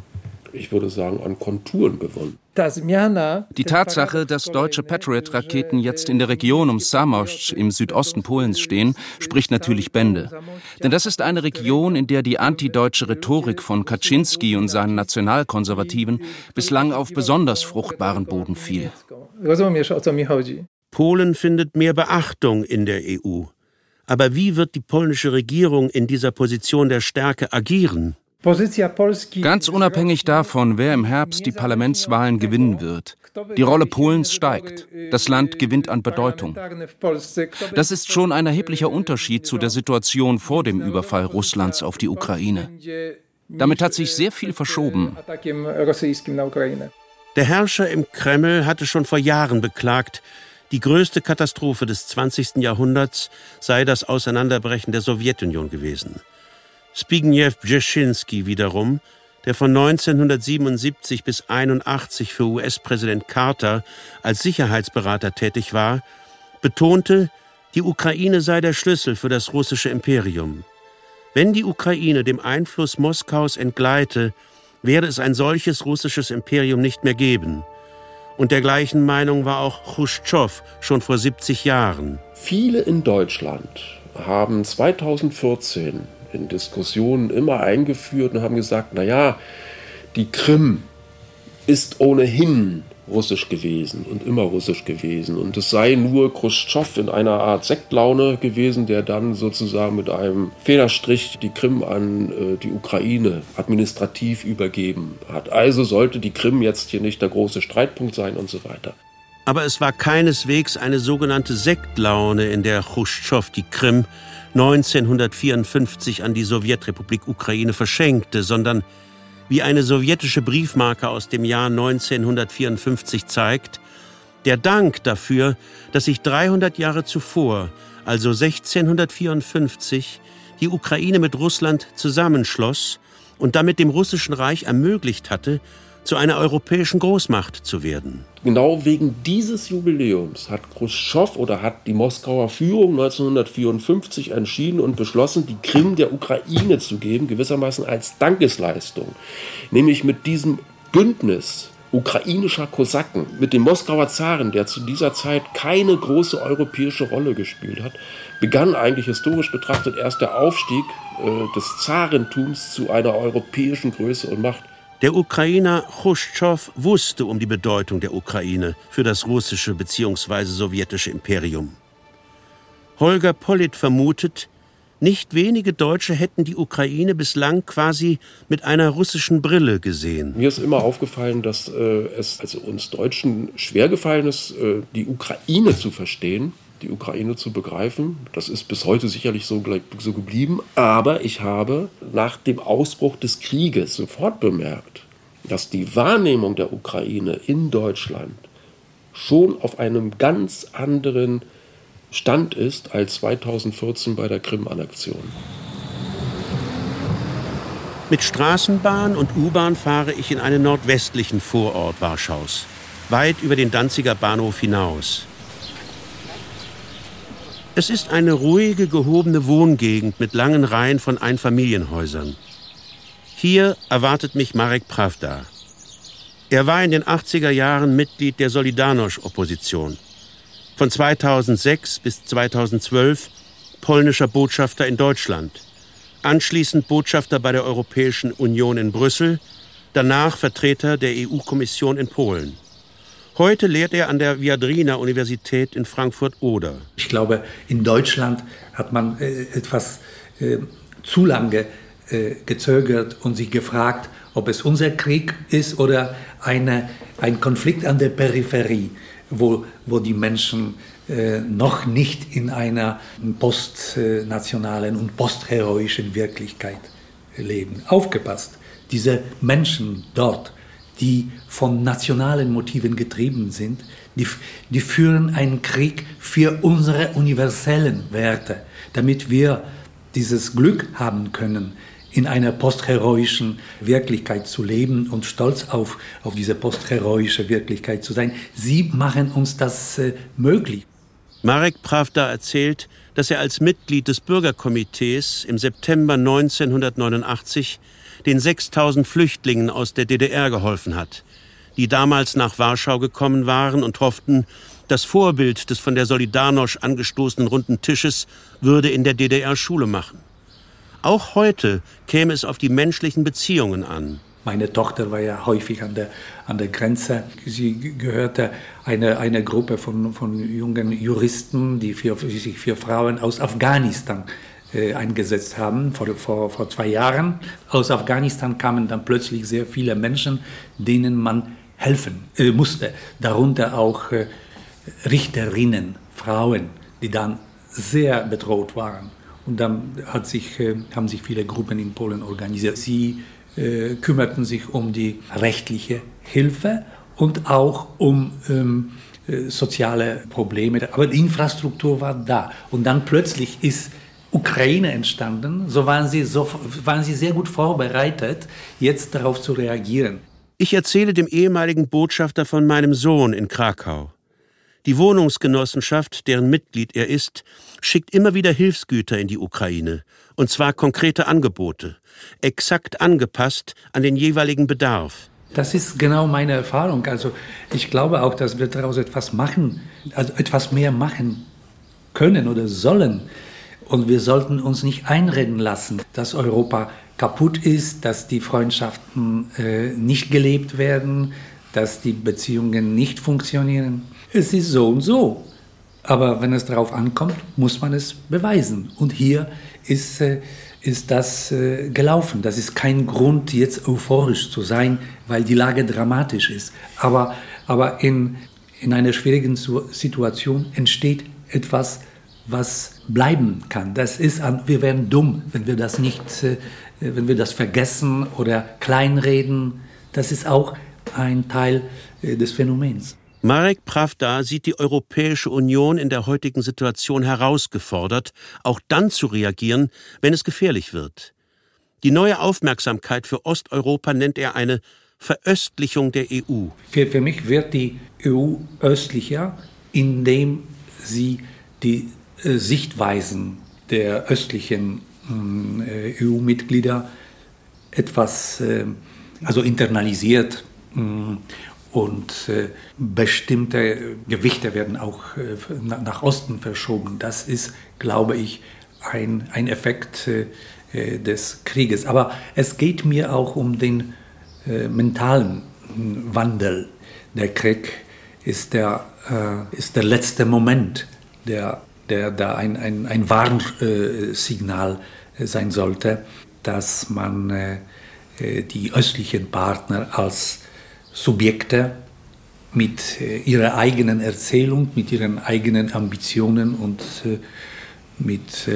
ich würde sagen, an Konturen gewonnen. Die Tatsache, dass deutsche Patriot-Raketen jetzt in der Region um Samoszcz im Südosten Polens stehen, spricht natürlich Bände. Denn das ist eine Region, in der die antideutsche Rhetorik von Kaczynski und seinen Nationalkonservativen bislang auf besonders fruchtbaren Boden fiel. Polen findet mehr Beachtung in der EU. Aber wie wird die polnische Regierung in dieser Position der Stärke agieren? Ganz unabhängig davon, wer im Herbst die Parlamentswahlen gewinnen wird. Die Rolle Polens steigt. Das Land gewinnt an Bedeutung. Das ist schon ein erheblicher Unterschied zu der Situation vor dem Überfall Russlands auf die Ukraine. Damit hat sich sehr viel verschoben. Der Herrscher im Kreml hatte schon vor Jahren beklagt, die größte Katastrophe des 20. Jahrhunderts sei das Auseinanderbrechen der Sowjetunion gewesen. Zbigniew Brzezinski wiederum, der von 1977 bis 1981 für US-Präsident Carter als Sicherheitsberater tätig war, betonte, die Ukraine sei der Schlüssel für das russische Imperium. Wenn die Ukraine dem Einfluss Moskaus entgleite, werde es ein solches russisches Imperium nicht mehr geben – und der gleichen Meinung war auch Khrushchev schon vor 70 Jahren. Viele in Deutschland haben 2014 in Diskussionen immer eingeführt und haben gesagt, naja, die Krim ist ohnehin russisch gewesen und immer russisch gewesen. Und es sei nur Khrushchev in einer Art Sektlaune gewesen, der dann sozusagen mit einem Federstrich die Krim an äh, die Ukraine administrativ übergeben hat. Also sollte die Krim jetzt hier nicht der große Streitpunkt sein und so weiter. Aber es war keineswegs eine sogenannte Sektlaune, in der Khrushchev die Krim 1954 an die Sowjetrepublik Ukraine verschenkte, sondern wie eine sowjetische Briefmarke aus dem Jahr 1954 zeigt, der Dank dafür, dass sich 300 Jahre zuvor, also 1654, die Ukraine mit Russland zusammenschloss und damit dem Russischen Reich ermöglicht hatte, zu einer europäischen Großmacht zu werden. Genau wegen dieses Jubiläums hat Khrushchev oder hat die Moskauer Führung 1954 entschieden und beschlossen, die Krim der Ukraine zu geben, gewissermaßen als Dankesleistung. Nämlich mit diesem Bündnis ukrainischer Kosaken mit dem Moskauer Zaren, der zu dieser Zeit keine große europäische Rolle gespielt hat, begann eigentlich historisch betrachtet erst der Aufstieg äh, des Zarentums zu einer europäischen Größe und Macht. Der Ukrainer Khrushchev wusste um die Bedeutung der Ukraine für das russische bzw. sowjetische Imperium. Holger Pollitt vermutet, nicht wenige Deutsche hätten die Ukraine bislang quasi mit einer russischen Brille gesehen. Mir ist immer aufgefallen, dass äh, es also uns Deutschen schwer gefallen ist, äh, die Ukraine zu verstehen die Ukraine zu begreifen. Das ist bis heute sicherlich so, so geblieben. Aber ich habe nach dem Ausbruch des Krieges sofort bemerkt, dass die Wahrnehmung der Ukraine in Deutschland schon auf einem ganz anderen Stand ist als 2014 bei der Krim-Annexion. Mit Straßenbahn und U-Bahn fahre ich in einen nordwestlichen Vorort Warschaus, weit über den Danziger Bahnhof hinaus. Es ist eine ruhige, gehobene Wohngegend mit langen Reihen von Einfamilienhäusern. Hier erwartet mich Marek Pravda. Er war in den 80er Jahren Mitglied der Solidarność-Opposition. Von 2006 bis 2012 polnischer Botschafter in Deutschland. anschließend Botschafter bei der Europäischen Union in Brüssel, danach Vertreter der EU-Kommission in Polen. Heute lehrt er an der Viadrina Universität in Frankfurt-Oder. Ich glaube, in Deutschland hat man äh, etwas äh, zu lange äh, gezögert und sich gefragt, ob es unser Krieg ist oder eine, ein Konflikt an der Peripherie, wo, wo die Menschen äh, noch nicht in einer postnationalen und postheroischen Wirklichkeit leben. Aufgepasst, diese Menschen dort die von nationalen Motiven getrieben sind, die, die führen einen Krieg für unsere universellen Werte, damit wir dieses Glück haben können, in einer postheroischen Wirklichkeit zu leben und stolz auf, auf diese postheroische Wirklichkeit zu sein. Sie machen uns das äh, möglich. Marek Pravda erzählt, dass er als Mitglied des Bürgerkomitees im September 1989 den 6000 Flüchtlingen aus der DDR geholfen hat, die damals nach Warschau gekommen waren und hofften, das Vorbild des von der Solidarność angestoßenen runden Tisches würde in der DDR Schule machen. Auch heute käme es auf die menschlichen Beziehungen an. Meine Tochter war ja häufig an der, an der Grenze. Sie gehörte einer eine Gruppe von, von jungen Juristen, die für, sich für Frauen aus Afghanistan eingesetzt haben vor, vor, vor zwei Jahren. Aus Afghanistan kamen dann plötzlich sehr viele Menschen, denen man helfen äh, musste. Darunter auch äh, Richterinnen, Frauen, die dann sehr bedroht waren. Und dann hat sich, äh, haben sich viele Gruppen in Polen organisiert. Sie äh, kümmerten sich um die rechtliche Hilfe und auch um ähm, äh, soziale Probleme. Aber die Infrastruktur war da. Und dann plötzlich ist Ukraine entstanden, so waren sie, so waren sie sehr gut vorbereitet, jetzt darauf zu reagieren. Ich erzähle dem ehemaligen Botschafter von meinem Sohn in Krakau. Die Wohnungsgenossenschaft, deren Mitglied er ist, schickt immer wieder Hilfsgüter in die Ukraine, und zwar konkrete Angebote, exakt angepasst an den jeweiligen Bedarf. Das ist genau meine Erfahrung. Also ich glaube auch, dass wir daraus etwas machen, also etwas mehr machen können oder sollen. Und wir sollten uns nicht einreden lassen, dass Europa kaputt ist, dass die Freundschaften äh, nicht gelebt werden, dass die Beziehungen nicht funktionieren. Es ist so und so. Aber wenn es darauf ankommt, muss man es beweisen. Und hier ist, äh, ist das äh, gelaufen. Das ist kein Grund, jetzt euphorisch zu sein, weil die Lage dramatisch ist. Aber, aber in, in einer schwierigen Situation entsteht etwas, was bleiben kann. Das ist, wir werden dumm, wenn wir das nicht, äh, wenn wir das vergessen oder kleinreden. Das ist auch ein Teil äh, des Phänomens. Marek Pravda sieht die Europäische Union in der heutigen Situation herausgefordert, auch dann zu reagieren, wenn es gefährlich wird. Die neue Aufmerksamkeit für Osteuropa nennt er eine Veröstlichung der EU. Für, für mich wird die EU östlicher, indem sie die Sichtweisen der östlichen äh, EU-Mitglieder etwas äh, also internalisiert und bestimmte Gewichte werden auch nach Osten verschoben. Das ist, glaube ich, ein, ein Effekt des Krieges. Aber es geht mir auch um den mentalen Wandel. Der Krieg ist der, ist der letzte Moment der der da ein, ein, ein Warnsignal äh, sein sollte, dass man äh, äh, die östlichen Partner als Subjekte mit ihrer eigenen Erzählung, mit ihren eigenen Ambitionen und mit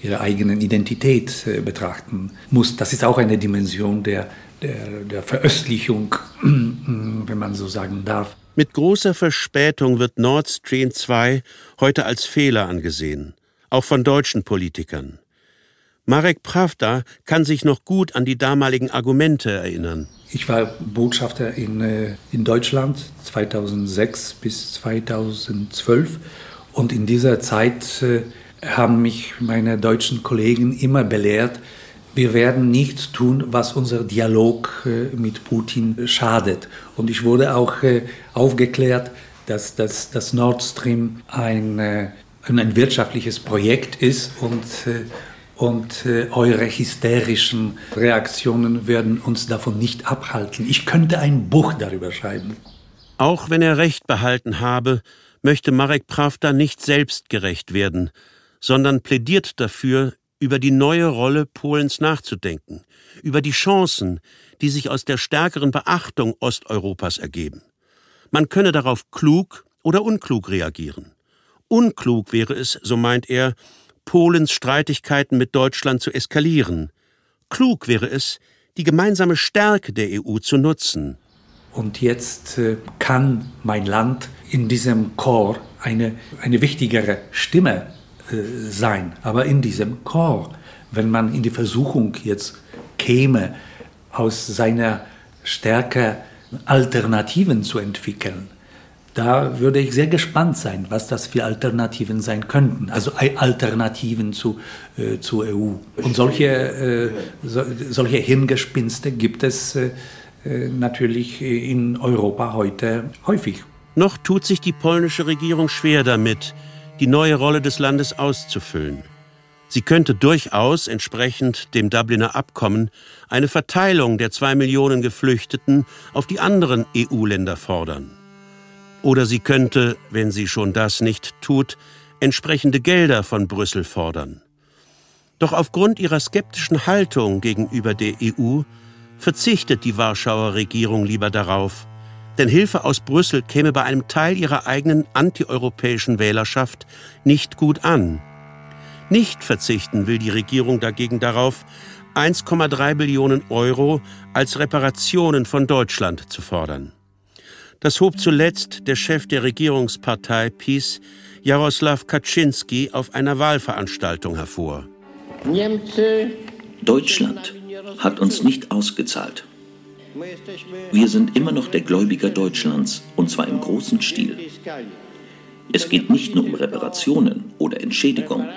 ihrer eigenen Identität betrachten muss. Das ist auch eine Dimension der, der, der Veröstlichung, wenn man so sagen darf. Mit großer Verspätung wird Nord Stream 2 heute als Fehler angesehen, auch von deutschen Politikern. Marek Pravda kann sich noch gut an die damaligen Argumente erinnern. Ich war Botschafter in, äh, in Deutschland 2006 bis 2012 und in dieser Zeit äh, haben mich meine deutschen Kollegen immer belehrt, wir werden nichts tun, was unser Dialog äh, mit Putin schadet. Und ich wurde auch äh, aufgeklärt, dass das, das Nord Stream ein, äh, ein wirtschaftliches Projekt ist und, und eure hysterischen Reaktionen werden uns davon nicht abhalten. Ich könnte ein Buch darüber schreiben. Auch wenn er Recht behalten habe, möchte Marek Pravda nicht selbstgerecht werden, sondern plädiert dafür, über die neue Rolle Polens nachzudenken, über die Chancen, die sich aus der stärkeren Beachtung Osteuropas ergeben. Man könne darauf klug oder unklug reagieren. Unklug wäre es, so meint er, Polens Streitigkeiten mit Deutschland zu eskalieren. Klug wäre es, die gemeinsame Stärke der EU zu nutzen. Und jetzt äh, kann mein Land in diesem Chor eine, eine wichtigere Stimme äh, sein. Aber in diesem Chor, wenn man in die Versuchung jetzt käme, aus seiner Stärke Alternativen zu entwickeln, da würde ich sehr gespannt sein, was das für Alternativen sein könnten. Also Alternativen zu, äh, zur EU. Und solche, äh, so, solche Hirngespinste gibt es äh, äh natürlich in Europa heute häufig. Noch tut sich die polnische Regierung schwer damit, die neue Rolle des Landes auszufüllen. Sie könnte durchaus entsprechend dem Dubliner Abkommen eine Verteilung der zwei Millionen Geflüchteten auf die anderen EU-Länder fordern. Oder sie könnte, wenn sie schon das nicht tut, entsprechende Gelder von Brüssel fordern. Doch aufgrund ihrer skeptischen Haltung gegenüber der EU verzichtet die Warschauer Regierung lieber darauf, denn Hilfe aus Brüssel käme bei einem Teil ihrer eigenen antieuropäischen Wählerschaft nicht gut an. Nicht verzichten will die Regierung dagegen darauf, 1,3 Billionen Euro als Reparationen von Deutschland zu fordern. Das hob zuletzt der Chef der Regierungspartei PiS, Jaroslaw Kaczynski, auf einer Wahlveranstaltung hervor. Deutschland hat uns nicht ausgezahlt. Wir sind immer noch der Gläubiger Deutschlands, und zwar im großen Stil. Es geht nicht nur um Reparationen oder Entschädigung.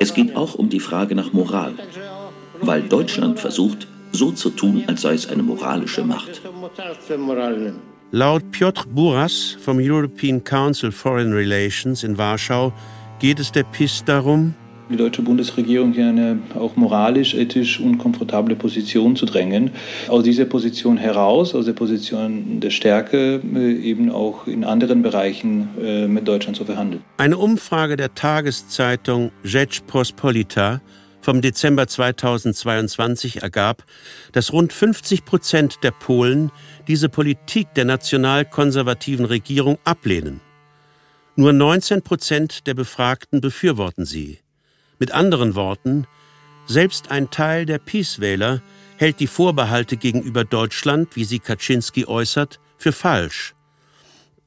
Es geht auch um die Frage nach Moral, weil Deutschland versucht, so zu tun, als sei es eine moralische Macht. Laut Piotr Buras vom European Council Foreign Relations in Warschau geht es der PIS darum, die deutsche Bundesregierung hier eine auch moralisch, ethisch unkomfortable Position zu drängen. Aus dieser Position heraus, aus der Position der Stärke, äh, eben auch in anderen Bereichen äh, mit Deutschland zu verhandeln. Eine Umfrage der Tageszeitung Rzeczpospolita vom Dezember 2022 ergab, dass rund 50 Prozent der Polen diese Politik der nationalkonservativen Regierung ablehnen. Nur 19 Prozent der Befragten befürworten sie. Mit anderen Worten, selbst ein Teil der Peace-Wähler hält die Vorbehalte gegenüber Deutschland, wie sie Kaczynski äußert, für falsch.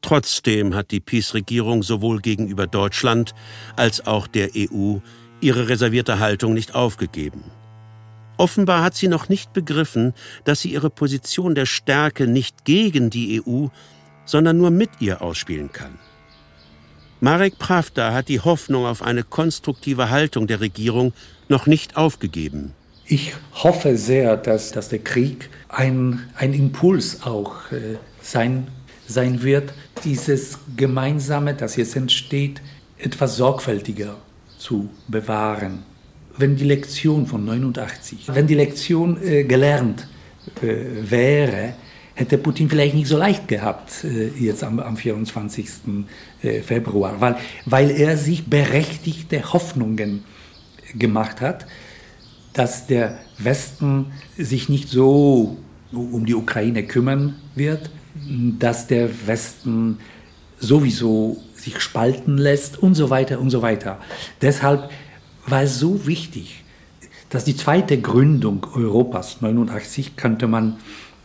Trotzdem hat die Peace-Regierung sowohl gegenüber Deutschland als auch der EU ihre reservierte Haltung nicht aufgegeben. Offenbar hat sie noch nicht begriffen, dass sie ihre Position der Stärke nicht gegen die EU, sondern nur mit ihr ausspielen kann. Marek Pravda hat die Hoffnung auf eine konstruktive Haltung der Regierung noch nicht aufgegeben. Ich hoffe sehr, dass, dass der Krieg ein, ein Impuls auch äh, sein, sein wird, dieses Gemeinsame, das jetzt entsteht, etwas sorgfältiger zu bewahren. Wenn die Lektion von 89, wenn die Lektion äh, gelernt äh, wäre, hätte Putin vielleicht nicht so leicht gehabt äh, jetzt am, am 24. Äh, Februar, weil, weil er sich berechtigte Hoffnungen gemacht hat, dass der Westen sich nicht so um die Ukraine kümmern wird, dass der Westen sowieso sich spalten lässt und so weiter und so weiter. Deshalb war es so wichtig, dass die zweite Gründung Europas 89 könnte man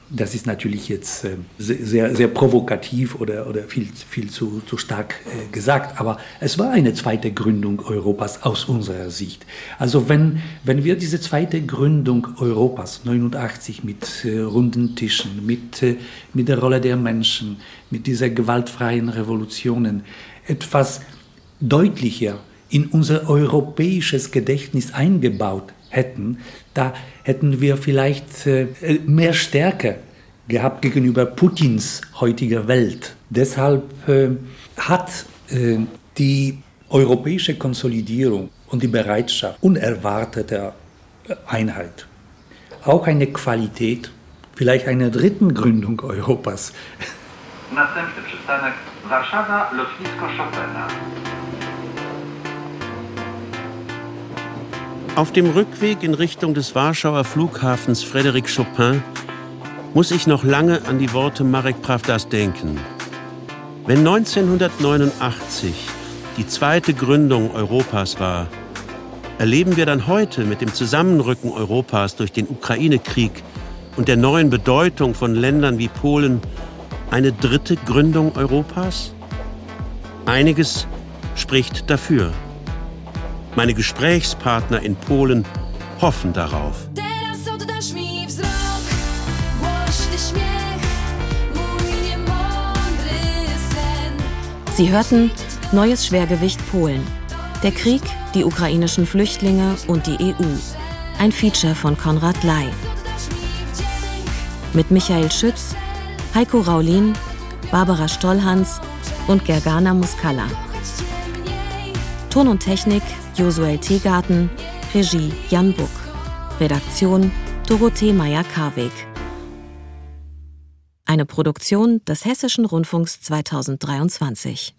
das ist natürlich jetzt äh, sehr, sehr provokativ oder, oder viel, viel zu, zu stark äh, gesagt, aber es war eine zweite Gründung Europas aus unserer Sicht. Also wenn, wenn wir diese zweite Gründung Europas 89 mit äh, runden Tischen, mit, mit der Rolle der Menschen, mit dieser gewaltfreien Revolutionen etwas deutlicher in unser europäisches Gedächtnis eingebaut hätten, da hätten wir vielleicht äh, mehr Stärke gehabt gegenüber Putins heutiger Welt. Deshalb äh, hat äh, die europäische Konsolidierung und die Bereitschaft unerwarteter Einheit. Auch eine Qualität, vielleicht einer dritten Gründung Europas. Następny przystanek Warszawa, lotnisko Chopina. Auf dem Rückweg in Richtung des Warschauer Flughafens Frédéric Chopin muss ich noch lange an die Worte Marek Pravdas denken. Wenn 1989 die zweite Gründung Europas war, erleben wir dann heute mit dem Zusammenrücken Europas durch den Ukraine-Krieg und der neuen Bedeutung von Ländern wie Polen eine dritte Gründung Europas? Einiges spricht dafür. Meine Gesprächspartner in Polen hoffen darauf. Sie hörten Neues Schwergewicht Polen. Der Krieg, die ukrainischen Flüchtlinge und die EU. Ein Feature von Konrad Ley. Mit Michael Schütz, Heiko Raulin, Barbara Stollhans und Gergana Muscala. Ton und Technik Josuel Teegarten, Regie Jan Buck, Redaktion Dorothee Meyer-Karweg. Eine Produktion des Hessischen Rundfunks 2023.